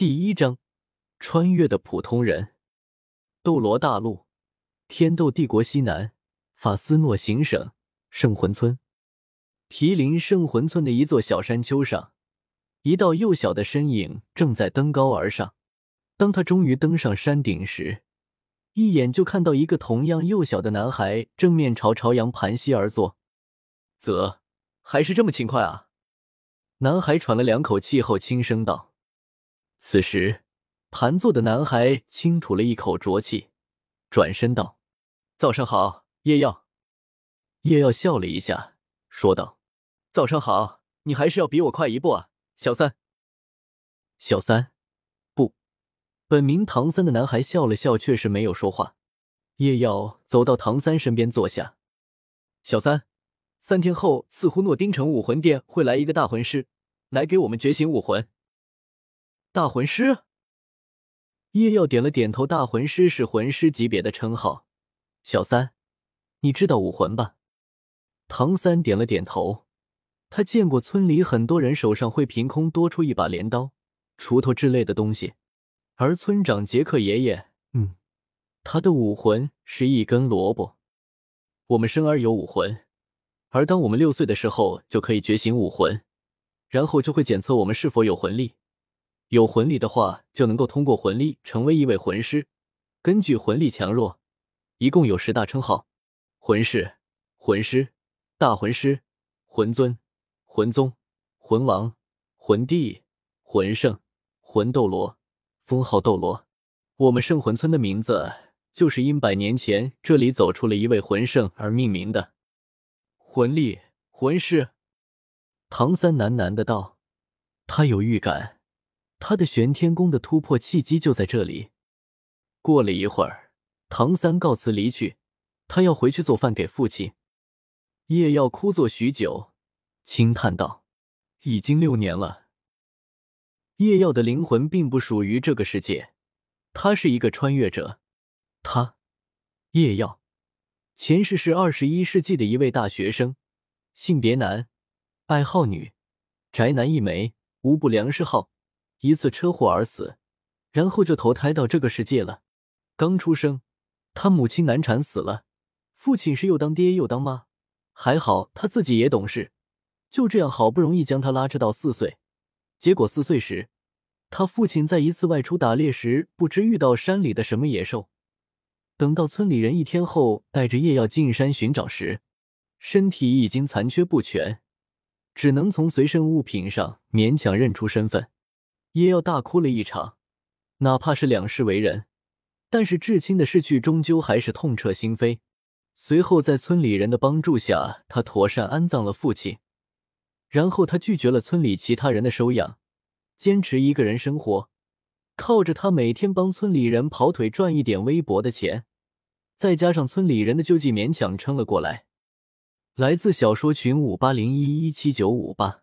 第一章，穿越的普通人。斗罗大陆，天斗帝国西南，法斯诺行省圣魂村。毗邻圣魂村的一座小山丘上，一道幼小的身影正在登高而上。当他终于登上山顶时，一眼就看到一个同样幼小的男孩正面朝朝阳盘膝而坐。啧，还是这么勤快啊！男孩喘了两口气后轻声道。此时，盘坐的男孩轻吐了一口浊气，转身道：“早上好，叶耀。”叶耀笑了一下，说道：“早上好，你还是要比我快一步啊，小三。”小三，不，本名唐三的男孩笑了笑，却是没有说话。叶耀走到唐三身边坐下：“小三，三天后，似乎诺丁城武魂殿会来一个大魂师，来给我们觉醒武魂。”大魂师，叶耀点了点头。大魂师是魂师级别的称号。小三，你知道武魂吧？唐三点了点头。他见过村里很多人手上会凭空多出一把镰刀、锄头之类的东西，而村长杰克爷爷，嗯，他的武魂是一根萝卜。我们生而有武魂，而当我们六岁的时候就可以觉醒武魂，然后就会检测我们是否有魂力。有魂力的话，就能够通过魂力成为一位魂师。根据魂力强弱，一共有十大称号：魂师、魂师、大魂师、魂尊、魂宗、魂王、魂帝、魂圣、魂斗罗，封号斗罗。我们圣魂村的名字就是因百年前这里走出了一位魂圣而命名的。魂力、魂师。唐三喃喃的道：“他有预感。”他的玄天功的突破契机就在这里。过了一会儿，唐三告辞离去，他要回去做饭给父亲。叶耀枯坐许久，轻叹道：“已经六年了。”叶耀的灵魂并不属于这个世界，他是一个穿越者。他，叶耀，前世是二十一世纪的一位大学生，性别男，爱好女，宅男一枚，无不良嗜好。一次车祸而死，然后就投胎到这个世界了。刚出生，他母亲难产死了，父亲是又当爹又当妈。还好他自己也懂事，就这样好不容易将他拉扯到四岁。结果四岁时，他父亲在一次外出打猎时，不知遇到山里的什么野兽。等到村里人一天后带着夜药进山寻找时，身体已经残缺不全，只能从随身物品上勉强认出身份。也要大哭了一场，哪怕是两世为人，但是至亲的逝去终究还是痛彻心扉。随后，在村里人的帮助下，他妥善安葬了父亲。然后，他拒绝了村里其他人的收养，坚持一个人生活，靠着他每天帮村里人跑腿赚一点微薄的钱，再加上村里人的救济，勉强撑了过来。来自小说群五八零一一七九五八。